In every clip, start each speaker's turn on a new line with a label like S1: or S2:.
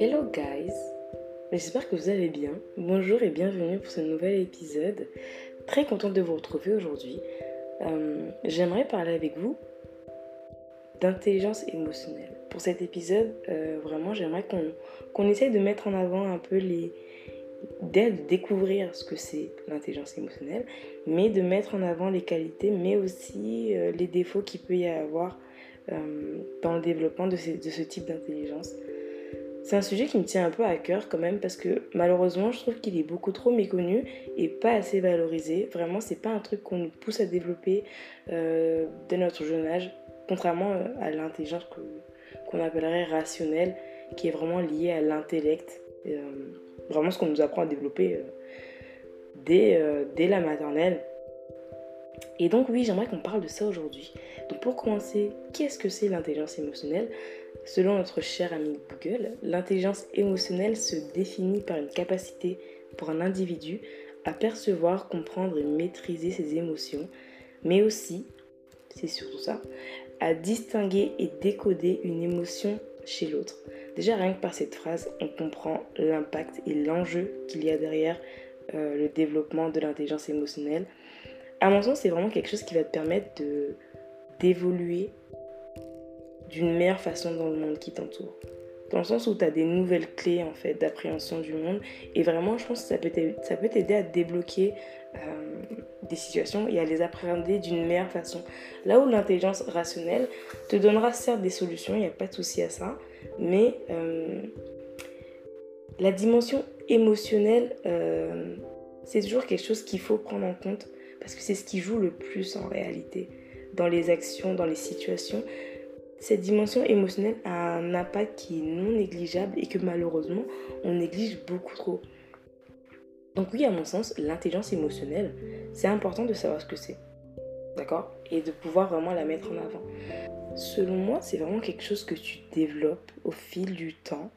S1: Hello guys, j'espère que vous allez bien. Bonjour et bienvenue pour ce nouvel épisode. Très contente de vous retrouver aujourd'hui. Euh, j'aimerais parler avec vous d'intelligence émotionnelle. Pour cet épisode, euh, vraiment, j'aimerais qu'on essaye de mettre en avant un peu les, de découvrir ce que c'est l'intelligence émotionnelle, mais de mettre en avant les qualités, mais aussi euh, les défauts qu'il peut y avoir euh, dans le développement de, ce type d'intelligence. C'est un sujet qui me tient un peu à cœur quand même parce que malheureusement je trouve qu'il est beaucoup trop méconnu et pas assez valorisé. Vraiment c'est pas un truc qu'on nous pousse à développer euh, dès notre jeune âge, contrairement à l'intelligence qu'on appellerait rationnelle, qui est vraiment liée à l'intellect vraiment ce qu'on nous apprend à développer euh, euh, dès la maternelle. Et donc oui, j'aimerais qu'on parle de ça aujourd'hui. Donc pour commencer, qu'est-ce que c'est l'intelligence émotionnelle? Selon notre cher ami Google, l'intelligence émotionnelle se définit par une capacité pour un individu à percevoir, comprendre et maîtriser ses émotions, mais aussi, c'est surtout ça, à distinguer et décoder une émotion chez l'autre. Déjà, rien que par cette phrase, on comprend l'impact et l'enjeu qu'il y a derrière euh, le développement de l'intelligence émotionnelle. À mon sens, c'est vraiment quelque chose qui va te permettre de, d'évoluer d'une meilleure façon dans le monde qui t'entoure. Dans le sens où tu as des nouvelles clés en fait d'appréhension du monde. Et vraiment, je pense que ça peut t'aider à débloquer euh, des situations et à les appréhender d'une meilleure façon. Là où l'intelligence rationnelle te donnera certes des solutions, il n'y a pas de souci à ça, mais euh, la dimension émotionnelle, euh, c'est toujours quelque chose qu'il faut prendre en compte parce que c'est ce qui joue le plus en réalité dans les actions, dans les situations. Cette dimension émotionnelle a un impact qui est non négligeable et que malheureusement on néglige beaucoup trop. Donc oui, à mon sens, l'intelligence émotionnelle, c'est important de savoir ce que c'est. D'accord? Et de pouvoir vraiment la mettre en avant. Selon moi, c'est vraiment quelque chose que tu développes au fil du temps.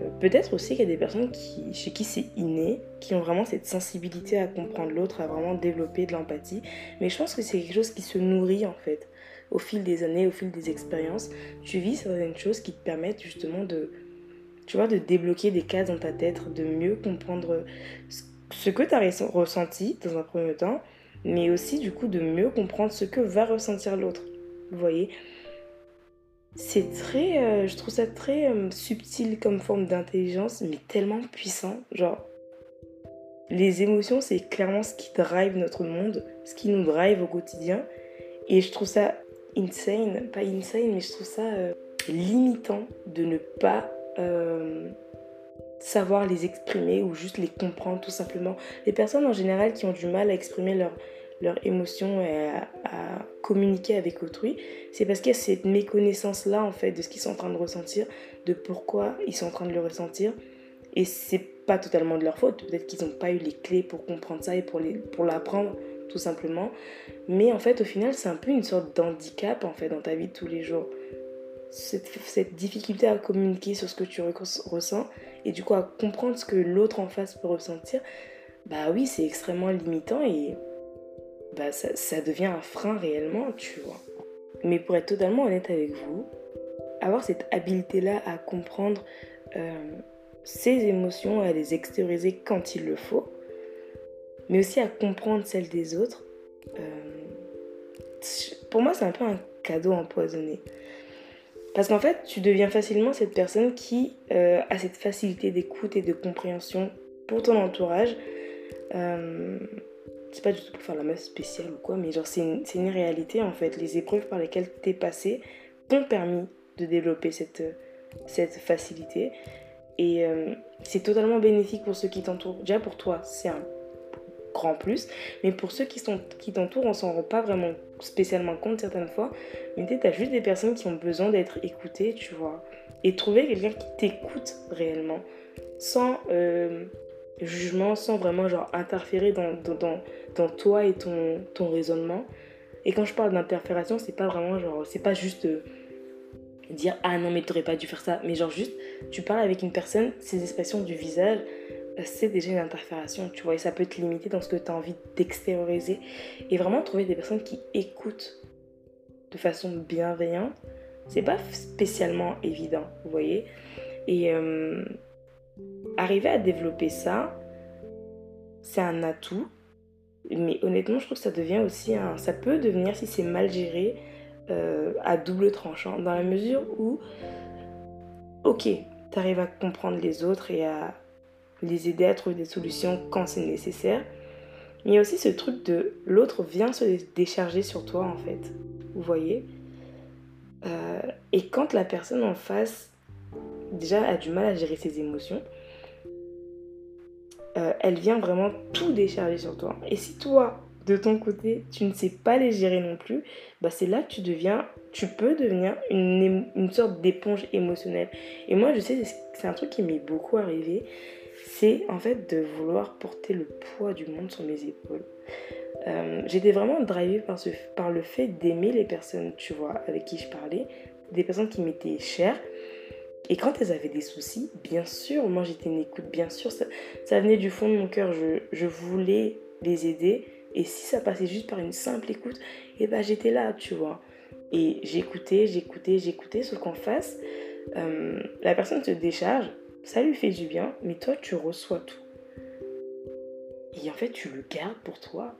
S1: Euh, peut-être aussi qu'il y a des personnes chez qui c'est inné, qui ont vraiment cette sensibilité à comprendre l'autre, à vraiment développer de l'empathie. Mais je pense que c'est quelque chose qui se nourrit en fait. Au fil des années, au fil des expériences, tu vis certaines choses qui te permettent justement de, tu vois, de débloquer des cases dans ta tête, de mieux comprendre ce que tu as ressenti dans un premier temps, mais aussi du coup de mieux comprendre ce que va ressentir l'autre. Vous voyez? C'est très, euh, je trouve ça très euh, subtil comme forme d'intelligence, mais tellement puissant. Genre, les émotions, c'est clairement ce qui drive notre monde, ce qui nous drive au quotidien. Et je trouve ça insane, pas insane, mais je trouve ça euh, limitant de ne pas savoir les exprimer ou juste les comprendre tout simplement. Les personnes en général qui ont du mal à exprimer leurs leur émotions et à, communiquer avec autrui, c'est parce qu'il y a cette méconnaissance-là en fait de ce qu'ils sont en train de ressentir, de pourquoi ils sont en train de le ressentir. Et c'est pas totalement de leur faute, peut-être qu'ils n'ont pas eu les clés pour comprendre ça et pour l'apprendre pour tout simplement. Mais en fait au final c'est un peu une sorte d'handicap en fait dans ta vie de tous les jours cette, difficulté à communiquer sur ce que tu ressens et du coup à comprendre ce que l'autre en face peut ressentir, bah oui, c'est extrêmement limitant et bah ça, devient un frein réellement, tu vois. Mais pour être totalement honnête avec vous, avoir cette habileté-là à comprendre euh, ses émotions, à les extérioriser quand il le faut, mais aussi à comprendre celles des autres, euh, pour moi c'est un peu un cadeau empoisonné. Parce qu'en fait, tu deviens facilement cette personne qui euh, a cette facilité d'écoute et de compréhension pour ton entourage. C'est pas du tout pour faire la meuf spéciale ou quoi, mais genre c'est une, une, réalité en fait. Les épreuves par lesquelles t'es passé t'ont permis de développer cette, cette facilité. Et euh, c'est totalement bénéfique pour ceux qui t'entourent. Déjà pour toi, c'est un grand plus. Mais pour ceux qui, qui t'entourent, on s'en rend pas vraiment spécialement compte certaines fois. Mais tu as juste des personnes qui ont besoin d'être écoutées, tu vois. Et trouver quelqu'un qui t'écoute réellement, sans euh, jugement, sans vraiment genre interférer dans, dans, dans, toi et ton, ton raisonnement. Et quand je parle d'interfération, c'est pas vraiment genre, c'est pas juste euh, dire ah non mais t'aurais pas dû faire ça, mais genre juste tu parles avec une personne, ses expressions du visage, c'est déjà une interfération, tu vois, et ça peut te limiter dans ce que tu as envie d'extérioriser. Et vraiment trouver des personnes qui écoutent de façon bienveillante, C'est pas spécialement évident, vous voyez. Et euh, arriver à développer ça, c'est un atout. Mais honnêtement, je trouve que ça devient aussi un. Ça peut devenir, si c'est mal géré, euh, à double tranchant. Dans la mesure où, ok, tu arrives à comprendre les autres et à les aider à trouver des solutions quand c'est nécessaire. Mais il y a aussi ce truc de l'autre vient se décharger sur toi en fait. Vous voyez? Euh, Et quand la personne en face déjà a du mal à gérer ses émotions, euh, elle vient vraiment tout décharger sur toi. Et si toi, de ton côté, tu ne sais pas les gérer non plus, bah c'est là que tu deviens, tu peux devenir une, une sorte d'éponge émotionnelle. Et moi, je sais, c'est un truc qui m'est beaucoup arrivé, c'est en fait de vouloir porter le poids du monde sur mes épaules. Euh, j'étais vraiment drivée par, ce, par le fait d'aimer les personnes, tu vois, avec qui je parlais, des personnes qui m'étaient chères. Et quand elles avaient des soucis, bien sûr, moi j'étais une écoute, bien sûr, ça, venait du fond de mon cœur, je, je, voulais les aider. Et si ça passait juste par une simple écoute, et eh ben j'étais là, tu vois. Et j'écoutais, j'écoutais, j'écoutais, sauf qu'en face, euh, la personne se décharge, ça lui fait du bien, mais toi tu reçois tout. Et en fait, tu le gardes pour toi.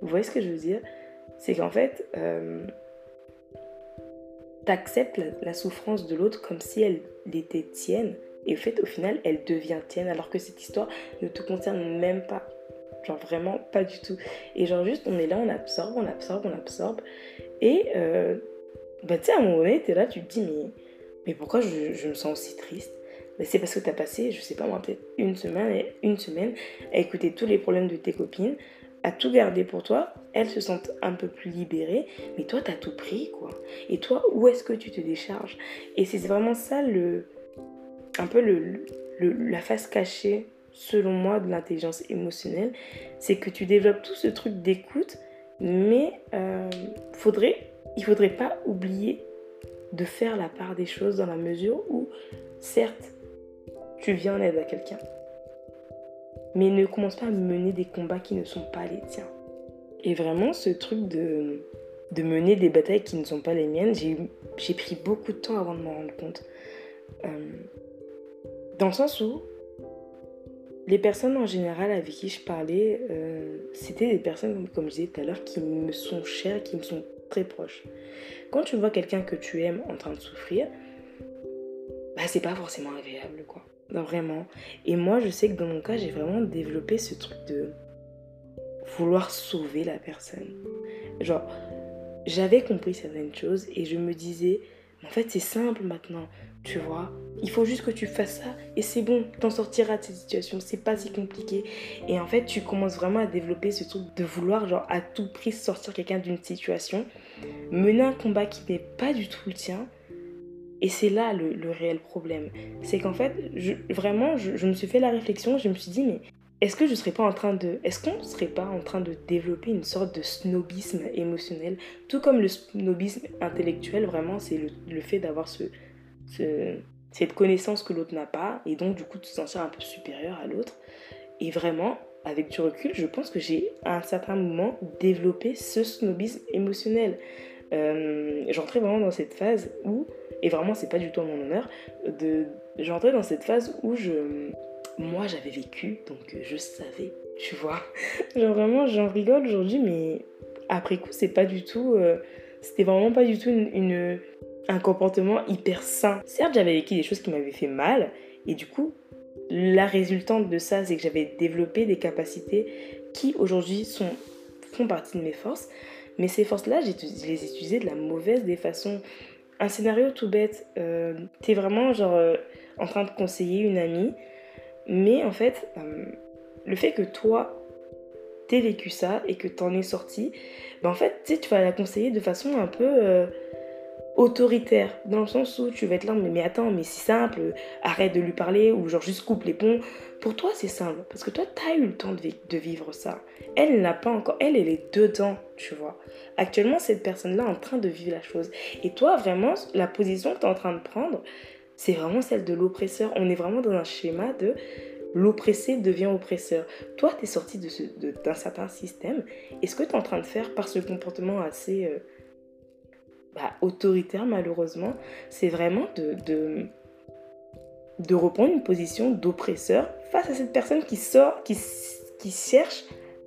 S1: Vous voyez ce que je veux dire? C'est qu'en fait, euh, tu acceptes la, souffrance de l'autre comme si elle était tienne. Et au fait, au final, elle devient tienne alors que cette histoire ne te concerne même pas. Genre vraiment pas du tout. Et genre juste, on est là, on absorbe, on absorbe, on absorbe. Et euh, bah tu sais, à un moment donné, tu es là, tu te dis, mais, mais pourquoi je, je me sens aussi triste? Bah, c'est parce que tu as passé, je sais pas moi, peut-être une semaine, une semaine à écouter tous les problèmes de tes copines, à tout garder pour toi, elles se sentent un peu plus libérées, mais toi, tu as tout pris, quoi. Et toi, où est-ce que tu te décharges? Et c'est vraiment ça, le, un peu la face cachée, selon moi, de l'intelligence émotionnelle, c'est que tu développes tout ce truc d'écoute, mais euh, faudrait, il faudrait pas oublier de faire la part des choses dans la mesure où, certes, tu viens en aide à quelqu'un mais ne commence pas à mener des combats qui ne sont pas les tiens. Et vraiment, ce truc de, de mener des batailles qui ne sont pas les miennes, j'ai pris beaucoup de temps avant de m'en rendre compte. Euh, dans le sens où les personnes en général avec qui je parlais, euh, c'était des personnes, comme je disais tout à l'heure, qui me sont chères, qui me sont très proches. Quand tu vois quelqu'un que tu aimes en train de souffrir, bah c'est pas forcément agréable quoi vraiment. Et moi, je sais que dans mon cas, j'ai vraiment développé ce truc de vouloir sauver la personne. Genre, j'avais compris certaines choses et je me disais, en fait, c'est simple maintenant, tu vois. Il faut juste que tu fasses ça et c'est bon, t'en sortiras de cette situation, c'est pas si compliqué. Et en fait, tu commences vraiment à développer ce truc de vouloir, genre, à tout prix sortir quelqu'un d'une situation, mener un combat qui n'est pas du tout le tien et c'est là le, réel problème. C'est qu'en fait, je, vraiment, je, me suis fait la réflexion, je me suis dit, mais est-ce que je serais pas en train de. Est-ce qu'on serait pas en train de développer une sorte de snobisme émotionnel? Tout comme le snobisme intellectuel, vraiment, c'est le, fait d'avoir ce, cette connaissance que l'autre n'a pas, et donc du coup de se sentir un peu supérieur à l'autre. Et vraiment, avec du recul, je pense que j'ai à un certain moment développé ce snobisme émotionnel. Euh, J'entrais vraiment dans cette phase où et vraiment, c'est pas du tout à mon honneur. De, j'entrais dans cette phase où je, moi, j'avais vécu, donc je savais, tu vois. Genre vraiment, j'en rigole aujourd'hui, mais après coup, c'est pas du tout, euh, c'était vraiment pas du tout une, un comportement hyper sain. Certes, j'avais vécu des choses qui m'avaient fait mal, et du coup, la résultante de ça, c'est que j'avais développé des capacités qui aujourd'hui font partie de mes forces. Mais ces forces-là, je les utilisais de la mauvaise des façons un scénario tout bête. Euh, t'es vraiment genre euh, en train de conseiller une amie, mais en fait, euh, le fait que toi t'aies vécu ça et que t'en es sorti, ben en fait, tu vas la conseiller de façon un peu autoritaire, dans le sens où tu vas être là, mais, mais attends, mais c'est simple, arrête de lui parler ou genre juste coupe les ponts. Pour toi, c'est simple, parce que toi, t'as eu le temps de, vivre ça. Elle n'a pas encore, elle, elle est dedans, tu vois. Actuellement, cette personne-là est en train de vivre la chose. Et toi, vraiment, la position que tu es en train de prendre, c'est vraiment celle de l'oppresseur. On est vraiment dans un schéma de l'oppressé devient oppresseur. Toi, tu es sorti d'un certain système. Et ce que tu es en train de faire par ce comportement assez... Euh, bah, autoritaire malheureusement, c'est vraiment de, reprendre une position d'oppresseur face à cette personne qui sort, qui, qui cherche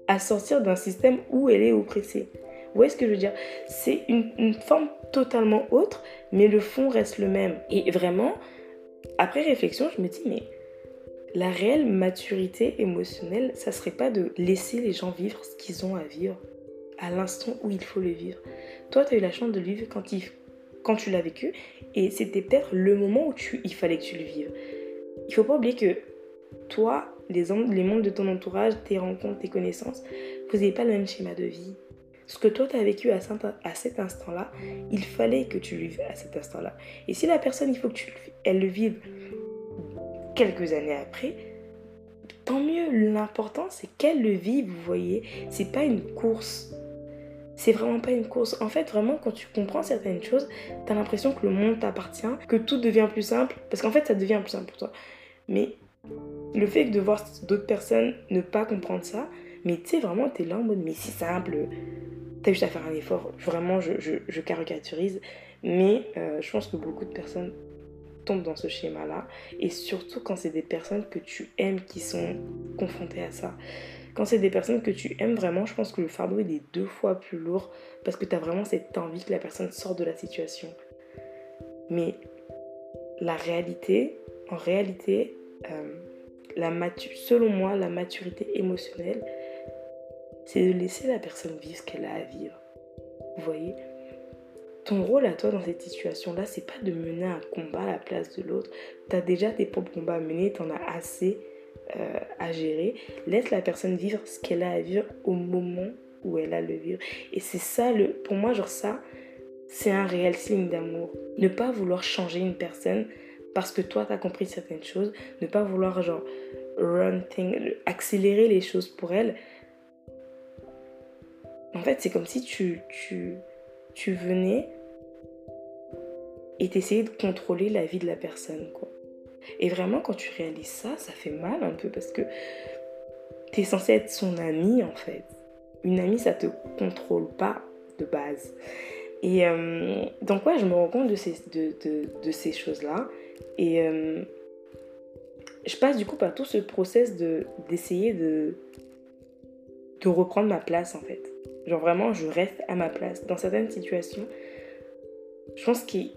S1: à sortir d'un système où elle est oppressée? Vous voyez ce que je veux dire? C'est une, forme totalement autre, mais le fond reste le même. Et vraiment, après réflexion, je me dis, mais la réelle maturité émotionnelle, ça serait pas de laisser les gens vivre ce qu'ils ont à vivre à l'instant où il faut le vivre. Toi, tu as eu la chance de le vivre quand, il, quand tu l'as vécu et c'était peut-être le moment où tu, il fallait que tu le vives. Il faut pas oublier que toi, les, les membres de ton entourage, tes rencontres, tes connaissances, vous n'avez pas le même schéma de vie. Ce que toi, tu as vécu à, cet instant-là, il fallait que tu le vives à cet instant-là. Et si la personne, il faut que tu elle le vive quelques années après, tant mieux. L'important, c'est qu'elle le vive, vous voyez. C'est pas une course. C'est vraiment pas une course. En fait, vraiment, quand tu comprends certaines choses, t'as l'impression que le monde t'appartient, que tout devient plus simple. Parce qu'en fait, ça devient plus simple pour toi. Mais le fait de voir d'autres personnes ne pas comprendre ça, mais tu sais, vraiment, t'es là en mode, mais c'est simple. T'as juste à faire un effort. Vraiment, je, je, caricaturise. Mais euh, je pense que beaucoup de personnes tombent dans ce schéma-là. Et surtout quand c'est des personnes que tu aimes qui sont confrontées à ça. Quand c'est des personnes que tu aimes vraiment, je pense que le fardeau il est deux fois plus lourd parce que tu as vraiment cette envie que la personne sorte de la situation. Mais la réalité, en réalité, euh, la selon moi, la maturité émotionnelle, c'est de laisser la personne vivre ce qu'elle a à vivre. Vous voyez? Ton rôle à toi dans cette situation-là, c'est pas de mener un combat à la place de l'autre. Tu as déjà tes propres combats à mener, tu en as assez euh, à gérer. Laisse la personne vivre ce qu'elle a à vivre au moment où elle a le vivre. Et c'est ça, le, pour moi, genre ça, c'est un réel signe d'amour. Ne pas vouloir changer une personne parce que toi, tu as compris certaines choses. Ne pas vouloir, genre, accélérer les choses pour elle. En fait, c'est comme si tu, venais et t'essayais de contrôler la vie de la personne. Et vraiment, quand tu réalises ça, ça fait mal un peu parce que t'es censé être son ami, en fait. Une amie, ça te contrôle pas de base. Et euh, donc, ouais, je me rends compte de ces, choses-là. Et euh, je passe du coup par tout ce process d'essayer de, de reprendre ma place, en fait. Genre vraiment, je reste à ma place. Dans certaines situations, je pense qu'il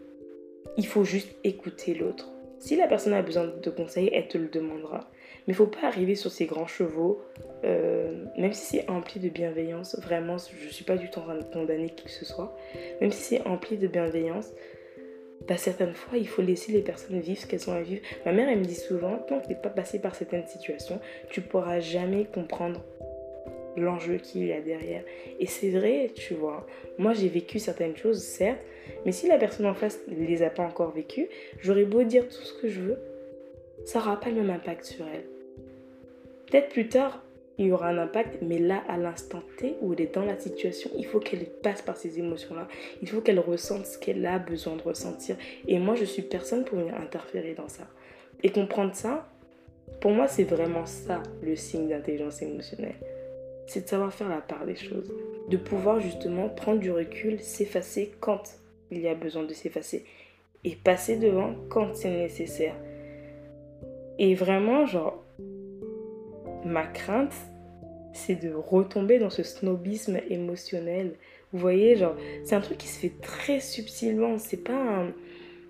S1: faut juste écouter l'autre. Si la personne a besoin de conseils, elle te le demandera. Mais il faut pas arriver sur ces grands chevaux, euh, même si c'est empli de bienveillance. Vraiment, je suis pas du tout en train de condamner qui que ce soit. Même si c'est empli de bienveillance, bah, certaines fois, il faut laisser les personnes vivre ce qu'elles ont à vivre. Ma mère, elle me dit souvent, tant que tu n'es pas passé par certaines situations, tu pourras jamais comprendre l'enjeu qu'il y a derrière. Et c'est vrai, tu vois. Moi, j'ai vécu certaines choses, certes, mais si la personne en face ne les a pas encore vécues, j'aurais beau dire tout ce que je veux, ça n'aura pas le même impact sur elle. Peut-être plus tard, il y aura un impact, mais là, à l'instant T où elle est dans la situation, il faut qu'elle passe par ces émotions-là. Il faut qu'elle ressente ce qu'elle a besoin de ressentir. Et moi, je suis personne pour venir interférer dans ça. Et comprendre ça, pour moi, c'est vraiment ça le signe d'intelligence émotionnelle c'est de savoir faire la part des choses. De pouvoir justement prendre du recul, s'effacer quand il y a besoin de s'effacer. Et passer devant quand c'est nécessaire. Et vraiment, genre, ma crainte, c'est de retomber dans ce snobisme émotionnel. Vous voyez, genre, c'est un truc qui se fait très subtilement. C'est pas un...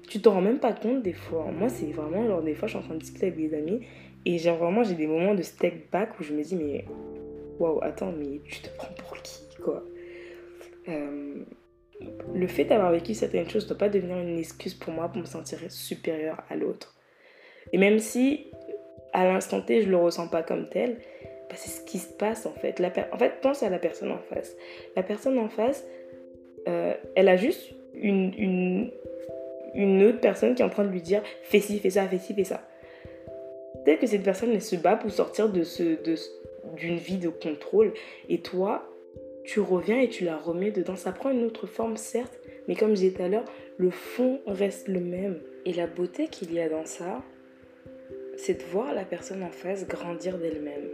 S1: Tu t'en rends même pas compte des fois. Moi, c'est vraiment, genre, des fois, je suis en train de discuter avec des amis. Et genre, vraiment, j'ai des moments de step back où je me dis, mais waouh, attends, mais tu te prends pour qui, quoi? Euh, Le fait d'avoir vécu certaines choses ne doit pas devenir une excuse pour moi pour me sentir supérieur à l'autre. Et même si à l'instant T, je le ressens pas comme tel, bah, c'est ce qui se passe en fait. La en fait, pense à la personne en face. La personne en face, euh, elle a juste une, une, autre personne qui est en train de lui dire fais ci, fais ça, fais ci, fais ça. Peut-être que cette personne, se bat pour sortir de ce, de, d'une vie de contrôle. Et toi, tu reviens et tu la remets dedans. Ça prend une autre forme, certes, mais comme je disais tout à l'heure, le fond reste le même. Et la beauté qu'il y a dans ça, c'est de voir la personne en face grandir d'elle-même.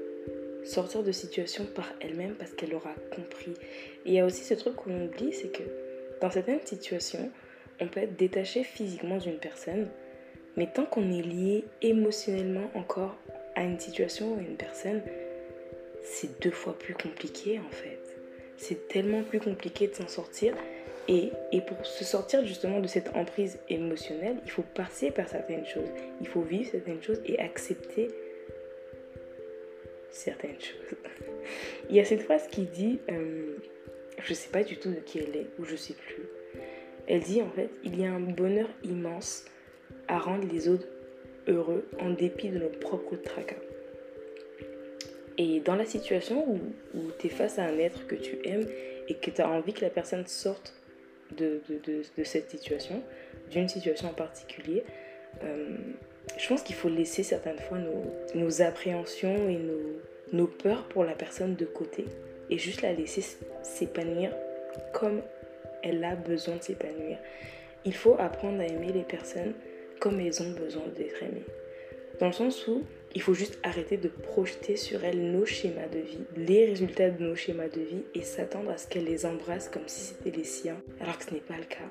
S1: Sortir de situation par elle-même parce qu'elle aura compris. Et il y a aussi ce truc qu'on oublie, c'est que Dans certaines situations, on peut être détaché physiquement d'une personne, mais tant qu'on est lié émotionnellement encore à une situation ou à une personne, c'est deux fois plus compliqué en fait. C'est tellement plus compliqué de s'en sortir. Et, et, pour se sortir justement de cette emprise émotionnelle, il faut passer par certaines choses. Il faut vivre certaines choses et accepter certaines choses. Il y a cette phrase qui dit, euh, je sais pas du tout de qui elle est, ou je sais plus. Elle dit en fait, il y a un bonheur immense à rendre les autres heureux en dépit de nos propres tracas. Et dans la situation où, tu es face à un être que tu aimes et que tu as envie que la personne sorte de, de, cette situation, d'une situation en particulier, euh, je pense qu'il faut laisser certaines fois nos, nos appréhensions et nos, nos peurs pour la personne de côté et juste la laisser s'épanouir comme elle a besoin de s'épanouir. Il faut apprendre à aimer les personnes comme elles ont besoin d'être aimées. Dans le sens où il faut juste arrêter de projeter sur elles nos schémas de vie, les résultats de nos schémas de vie et s'attendre à ce qu'elles les embrassent comme si c'était les siens, alors que ce n'est pas le cas.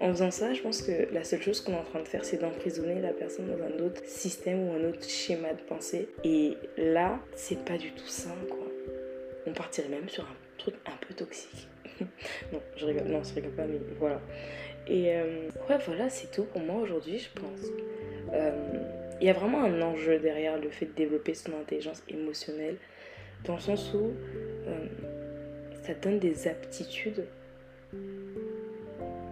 S1: En faisant ça, je pense que la seule chose qu'on est en train de faire, c'est d'emprisonner la personne dans un autre système ou un autre schéma de pensée. Et là, c'est pas du tout sain, quoi. On partirait même sur un truc un peu toxique. non, je rigole, non, je rigole pas, mais voilà. Et euh, ouais, voilà, c'est tout pour moi aujourd'hui, je pense. Euh, il y a vraiment un enjeu derrière le fait de développer son intelligence émotionnelle, dans le sens où euh, ça donne des aptitudes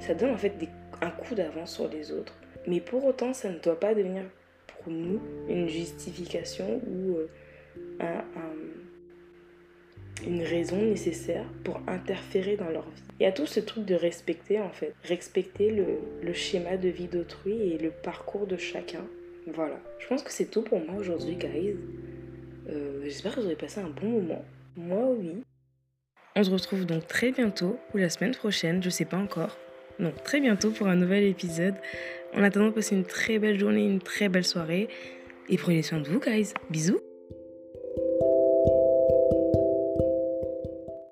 S1: ça donne en fait un coup d'avance sur les autres. Mais pour autant, ça ne doit pas devenir pour nous une justification ou euh, une raison nécessaire pour interférer dans leur vie. Il y a tout ce truc de respecter en fait, respecter le, schéma de vie d'autrui et le parcours de chacun. Voilà, je pense que c'est tout pour moi aujourd'hui, guys. Euh, j'espère que vous aurez passé un bon moment. Moi, oui. On se retrouve donc très bientôt ou la semaine prochaine, je sais pas encore. Donc très bientôt pour un nouvel épisode. En attendant, passez une très belle journée, une très belle soirée. Et prenez soin de vous, guys. Bisous